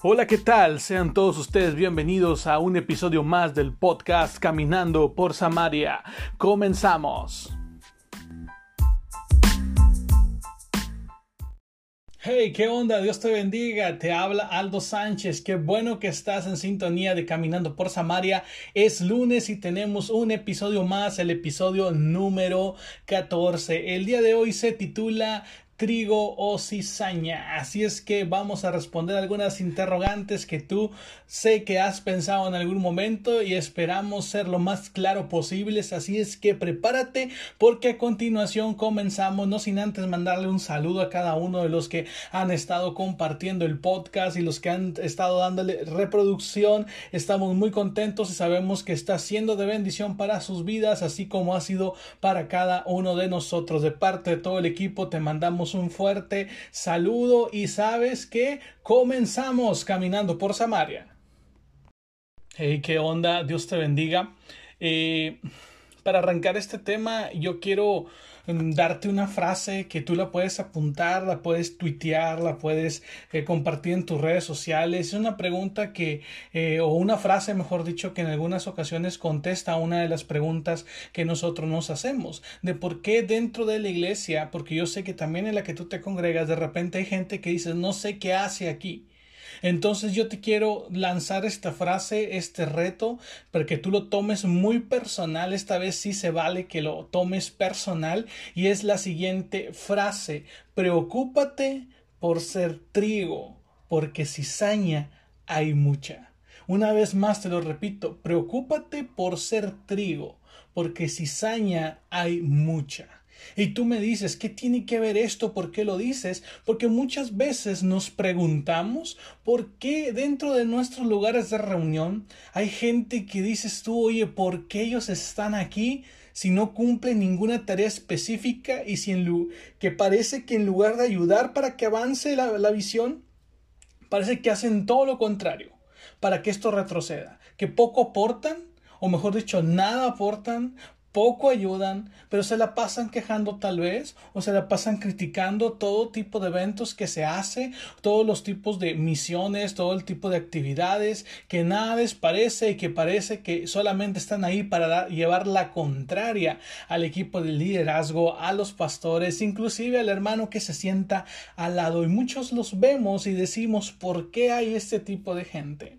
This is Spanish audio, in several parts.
Hola, ¿qué tal? Sean todos ustedes bienvenidos a un episodio más del podcast Caminando por Samaria. Comenzamos. Hey, ¿qué onda? Dios te bendiga. Te habla Aldo Sánchez. Qué bueno que estás en sintonía de Caminando por Samaria. Es lunes y tenemos un episodio más, el episodio número 14. El día de hoy se titula trigo o cizaña. Así es que vamos a responder algunas interrogantes que tú sé que has pensado en algún momento y esperamos ser lo más claro posibles. Así es que prepárate porque a continuación comenzamos, no sin antes mandarle un saludo a cada uno de los que han estado compartiendo el podcast y los que han estado dándole reproducción. Estamos muy contentos y sabemos que está siendo de bendición para sus vidas, así como ha sido para cada uno de nosotros. De parte de todo el equipo te mandamos un fuerte saludo y sabes que comenzamos caminando por Samaria. Hey, qué onda, Dios te bendiga. Eh, para arrancar este tema, yo quiero mm, darte una frase que tú la puedes apuntar, la puedes tuitear, la puedes eh, compartir en tus redes sociales. Es una pregunta que, eh, o una frase, mejor dicho, que en algunas ocasiones contesta una de las preguntas que nosotros nos hacemos. De por qué dentro de la iglesia, porque yo sé que también en la que tú te congregas, de repente hay gente que dice, no sé qué hace aquí. Entonces yo te quiero lanzar esta frase, este reto, para que tú lo tomes muy personal. Esta vez sí se vale que lo tomes personal y es la siguiente frase. Preocúpate por ser trigo, porque cizaña hay mucha. Una vez más te lo repito, preocúpate por ser trigo, porque cizaña hay mucha. Y tú me dices, ¿qué tiene que ver esto? ¿Por qué lo dices? Porque muchas veces nos preguntamos por qué dentro de nuestros lugares de reunión hay gente que dices tú, oye, ¿por qué ellos están aquí? si no cumplen ninguna tarea específica y si en que parece que en lugar de ayudar para que avance la, la visión, parece que hacen todo lo contrario para que esto retroceda, que poco aportan o mejor dicho, nada aportan, poco ayudan, pero se la pasan quejando tal vez, o se la pasan criticando todo tipo de eventos que se hace, todos los tipos de misiones, todo el tipo de actividades, que nada les parece y que parece que solamente están ahí para llevar la contraria al equipo de liderazgo, a los pastores, inclusive al hermano que se sienta al lado. Y muchos los vemos y decimos, ¿por qué hay este tipo de gente?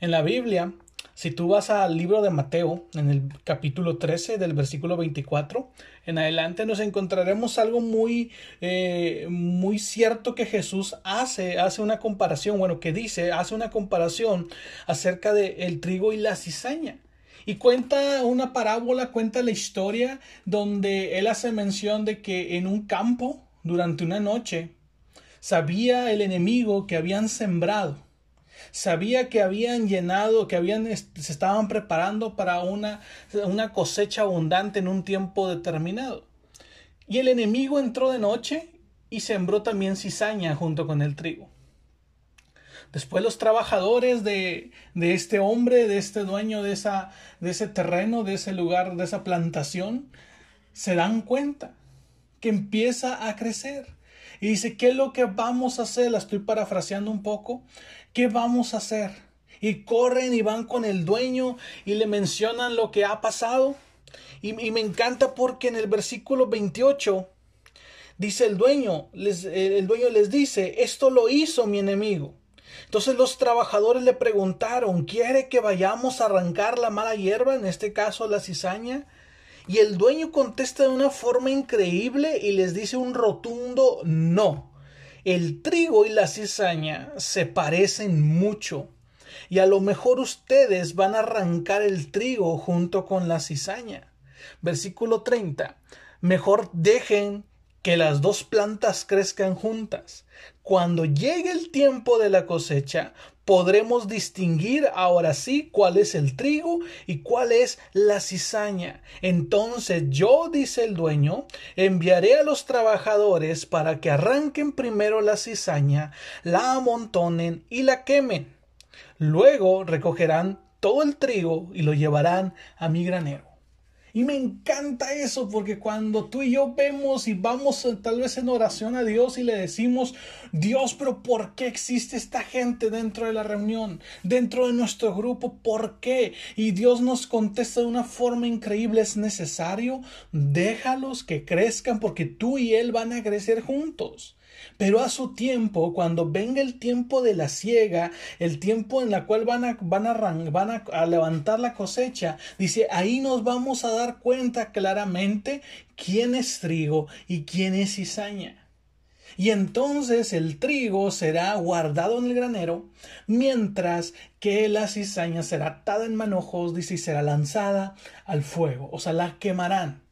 En la Biblia, si tú vas al libro de Mateo, en el capítulo 13 del versículo 24, en adelante nos encontraremos algo muy, eh, muy cierto que Jesús hace, hace una comparación, bueno, que dice, hace una comparación acerca del el trigo y la cizaña. Y cuenta una parábola, cuenta la historia donde él hace mención de que en un campo, durante una noche, sabía el enemigo que habían sembrado sabía que habían llenado, que habían, se estaban preparando para una, una cosecha abundante en un tiempo determinado. Y el enemigo entró de noche y sembró también cizaña junto con el trigo. Después los trabajadores de, de, este hombre, de este dueño de, esa, de ese terreno, de ese lugar, de esa plantación, se dan cuenta que empieza a crecer. Y dice, ¿qué es lo que vamos a hacer? La estoy parafraseando un poco. ¿Qué vamos a hacer? Y corren y van con el dueño y le mencionan lo que ha pasado. Y, me encanta porque en el versículo 28 dice el dueño, les, el dueño les dice, esto lo hizo mi enemigo. Entonces los trabajadores le preguntaron, ¿quiere que vayamos a arrancar la mala hierba, en este caso la cizaña? Y el dueño contesta de una forma increíble y les dice un rotundo no. El trigo y la cizaña se parecen mucho y a lo mejor ustedes van a arrancar el trigo junto con la cizaña. Versículo 30. Mejor dejen que las dos plantas crezcan juntas. Cuando llegue el tiempo de la cosecha, podremos distinguir ahora sí cuál es el trigo y cuál es la cizaña. Entonces yo, dice el dueño, enviaré a los trabajadores para que arranquen primero la cizaña, la amontonen y la quemen. Luego recogerán todo el trigo y lo llevarán a mi granero. Y me encanta eso porque cuando tú y yo vemos y vamos eh, tal vez en oración a Dios y le decimos, Dios, pero ¿por qué existe esta gente dentro de la reunión, dentro de nuestro grupo? ¿Por qué? Y Dios nos contesta de una forma increíble, es necesario, déjalos que crezcan porque tú y Él van a crecer juntos. Pero a su tiempo, cuando venga el tiempo de la siega, el tiempo en la cual van a, van a, van a, levantar la cosecha, dice, ahí nos vamos a dar cuenta claramente quién es trigo y quién es cizaña. Y entonces el trigo será guardado en el granero, mientras que la cizaña será atada en manojos, y será lanzada al fuego, o sea, la quemarán.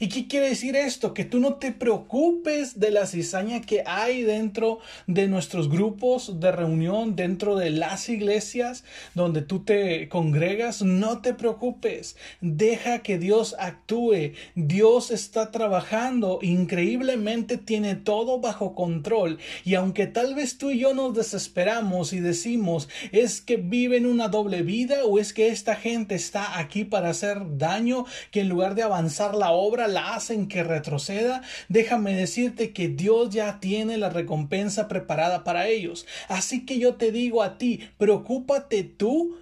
¿Y qué quiere decir esto? Que tú no te preocupes de la cizaña que hay dentro de nuestros grupos de reunión, dentro de las iglesias donde tú te congregas. No te preocupes. Deja que Dios actúe. Dios está trabajando. Increíblemente tiene todo bajo control. Y aunque tal vez tú y yo nos desesperamos y decimos, es que viven una doble vida o es que esta gente está aquí para hacer daño, que en lugar de avanzar la obra, la hacen que retroceda, déjame decirte que Dios ya tiene la recompensa preparada para ellos. Así que yo te digo a ti, preocúpate tú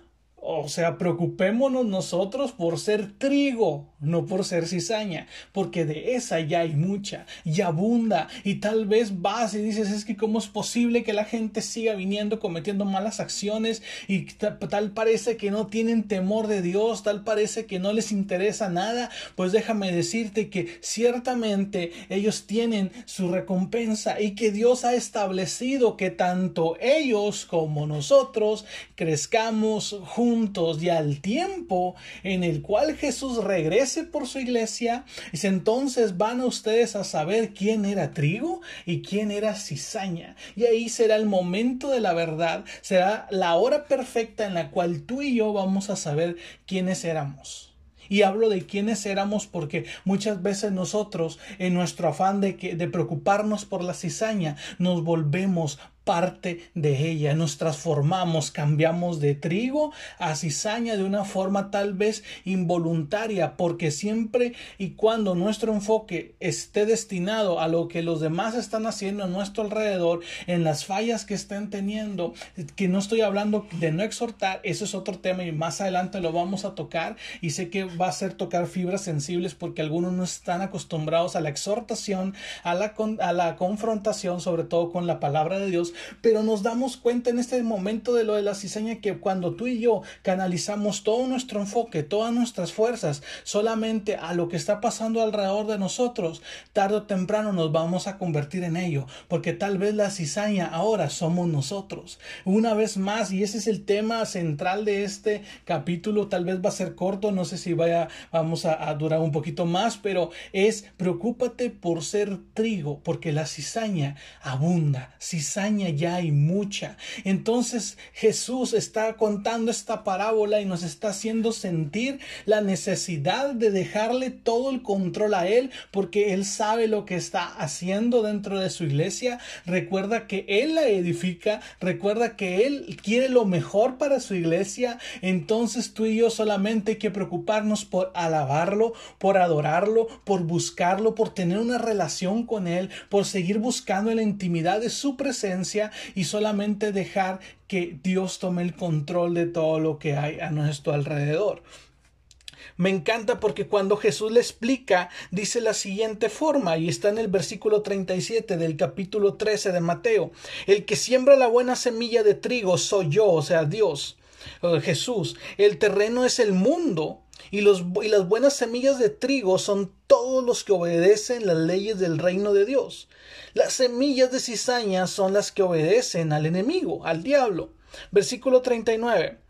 o sea, preocupémonos nosotros por ser trigo, no por ser cizaña, porque de esa ya hay mucha y abunda. Y tal vez vas y dices, es que cómo es posible que la gente siga viniendo cometiendo malas acciones y tal parece que no tienen temor de Dios, tal parece que no les interesa nada. Pues déjame decirte que ciertamente ellos tienen su recompensa y que Dios ha establecido que tanto ellos como nosotros crezcamos juntos y al tiempo en el cual Jesús regrese por su iglesia, y entonces van ustedes a saber quién era trigo y quién era cizaña. Y ahí será el momento de la verdad, será la hora perfecta en la cual tú y yo vamos a saber quiénes éramos. Y hablo de quiénes éramos porque muchas veces nosotros, en nuestro afán de, que, de preocuparnos por la cizaña, nos volvemos parte de ella. Nos transformamos, cambiamos de trigo a cizaña de una forma tal vez involuntaria, porque siempre y cuando nuestro enfoque esté destinado a lo que los demás están haciendo a nuestro alrededor, en las fallas que estén teniendo, que no estoy hablando de no exhortar, eso es otro tema y más adelante lo vamos a tocar y sé que va a ser tocar fibras sensibles porque algunos no están acostumbrados a la exhortación, a la, a la confrontación, sobre todo con la palabra de Dios, pero nos damos cuenta en este momento de lo de la cizaña que cuando tú y yo canalizamos todo nuestro enfoque, todas nuestras fuerzas solamente a lo que está pasando alrededor de nosotros, tarde o temprano nos vamos a convertir en ello, porque tal vez la cizaña ahora somos nosotros. Una vez más, y ese es el tema central de este capítulo, tal vez va a ser corto, no sé si vaya, vamos a, a durar un poquito más, pero es preocúpate por ser trigo, porque la cizaña abunda, cizaña ya hay mucha. Entonces Jesús está contando esta parábola y nos está haciendo sentir la necesidad de dejarle todo el control a Él porque Él sabe lo que está haciendo dentro de su iglesia. Recuerda que Él la edifica, recuerda que Él quiere lo mejor para su iglesia. Entonces tú y yo solamente hay que preocuparnos por alabarlo, por adorarlo, por buscarlo, por tener una relación con Él, por seguir buscando en la intimidad de su presencia y solamente dejar que Dios tome el control de todo lo que hay a nuestro alrededor. Me encanta porque cuando Jesús le explica, dice la siguiente forma, y está en el versículo 37 del capítulo 13 de Mateo, el que siembra la buena semilla de trigo soy yo, o sea, Dios, Jesús, el terreno es el mundo, y, los, y las buenas semillas de trigo son todos los que obedecen las leyes del reino de Dios. Las semillas de cizaña son las que obedecen al enemigo, al diablo. Versículo 39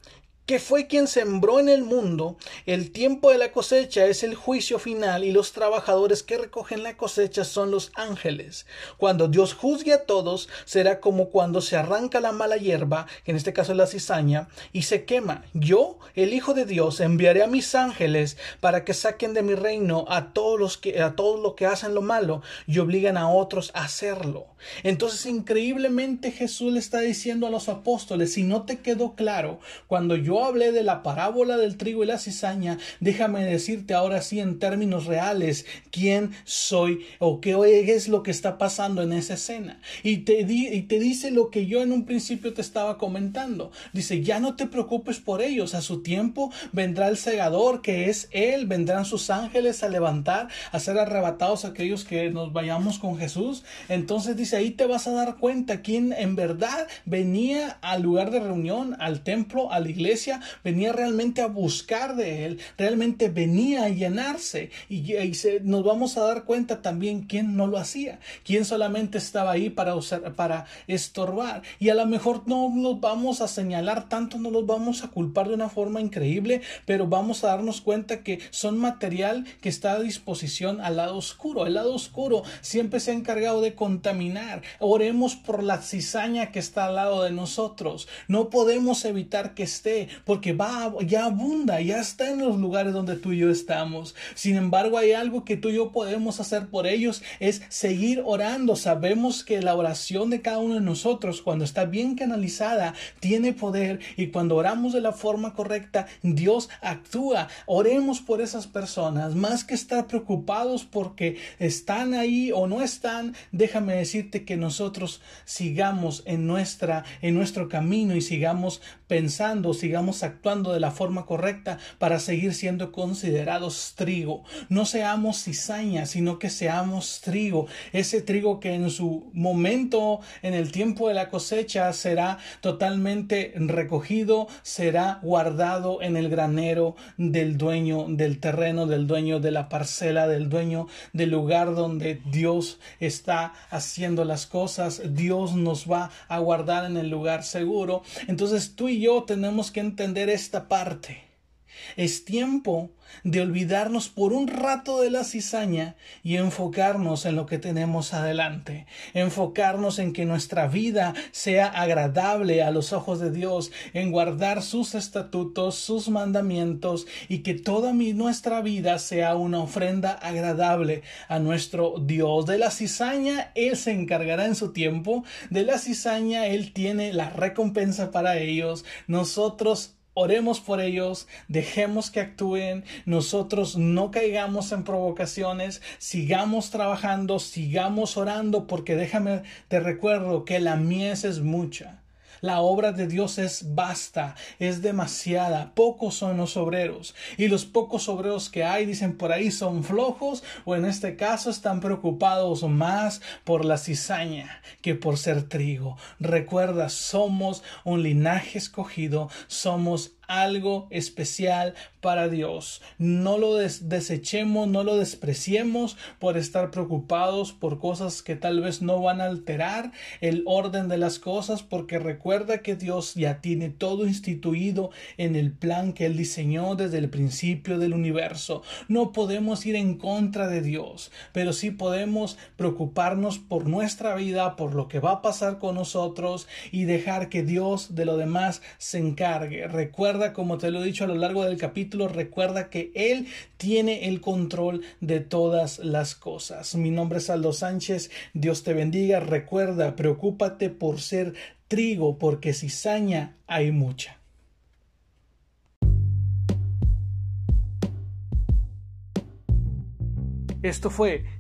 que fue quien sembró en el mundo, el tiempo de la cosecha es el juicio final y los trabajadores que recogen la cosecha son los ángeles. Cuando Dios juzgue a todos, será como cuando se arranca la mala hierba, que en este caso es la cizaña, y se quema. Yo, el Hijo de Dios, enviaré a mis ángeles para que saquen de mi reino a todos los que a todos los que hacen lo malo y obligan a otros a hacerlo. Entonces, increíblemente Jesús le está diciendo a los apóstoles, si no te quedó claro, cuando yo yo hablé de la parábola del trigo y la cizaña, déjame decirte ahora sí en términos reales quién soy o qué es lo que está pasando en esa escena. Y te, y te dice lo que yo en un principio te estaba comentando. Dice, ya no te preocupes por ellos, a su tiempo vendrá el segador que es Él, vendrán sus ángeles a levantar, a ser arrebatados aquellos que nos vayamos con Jesús. Entonces dice, ahí te vas a dar cuenta quién en verdad venía al lugar de reunión, al templo, a la iglesia, venía realmente a buscar de Él, realmente venía a llenarse. Y, nos vamos a dar cuenta también quién no lo hacía, quién solamente estaba ahí para, usar, para estorbar. Y a lo mejor no nos vamos a señalar tanto, no los vamos a culpar de una forma increíble, pero vamos a darnos cuenta que son material que está a disposición al lado oscuro. El lado oscuro siempre se ha encargado de contaminar. Oremos por la cizaña que está al lado de nosotros. No podemos evitar que esté, porque va, ya abunda, ya está en los lugares donde tú y yo estamos. Sin embargo, hay algo que tú y yo podemos hacer por ellos, es seguir orando. Sabemos que la oración de cada uno de nosotros, cuando está bien canalizada, tiene poder y cuando oramos de la forma correcta, Dios actúa. Oremos por esas personas, más que estar preocupados porque están ahí o no están, déjame decirte que nosotros sigamos en nuestra en nuestro camino y sigamos pensando, sigamos actuando de la forma correcta para seguir siendo considerados trigo. No seamos cizaña, sino que seamos trigo, ese trigo que en su momento, en el tiempo de la cosecha, será totalmente recogido, será guardado en el granero del dueño del terreno, del dueño de la parcela, del dueño del lugar donde Dios está haciendo las cosas. Dios nos va a guardar en el lugar seguro. Entonces tú y yo tenemos que entender esta parte. Es tiempo de olvidarnos por un rato de la cizaña y enfocarnos en lo que tenemos adelante, enfocarnos en que nuestra vida sea agradable a los ojos de Dios, en guardar sus estatutos, sus mandamientos y que toda nuestra vida sea una ofrenda agradable a nuestro Dios. De la cizaña Él se encargará en su tiempo, de la cizaña Él tiene la recompensa para ellos, nosotros Oremos por ellos, dejemos que actúen, nosotros no caigamos en provocaciones, sigamos trabajando, sigamos orando, porque déjame, te recuerdo que la mies es mucha. La obra de Dios es vasta, es demasiada, pocos son los obreros, y los pocos obreros que hay, dicen por ahí, son flojos, o en este caso están preocupados más por la cizaña que por ser trigo. Recuerda, somos un linaje escogido, somos algo especial para Dios. No lo desechemos, no lo despreciemos por estar preocupados por cosas que tal vez no van a alterar el orden de las cosas, porque recuerda que Dios ya tiene todo instituido en el plan que Él diseñó desde el principio del universo. No podemos ir en contra de Dios, pero sí podemos preocuparnos por nuestra vida, por lo que va a pasar con nosotros y dejar que Dios de lo demás se encargue. Recuerda como te lo he dicho a lo largo del capítulo, recuerda que Él tiene el control de todas las cosas. Mi nombre es Aldo Sánchez, Dios te bendiga, recuerda, preocúpate por ser trigo, porque cizaña hay mucha. Esto fue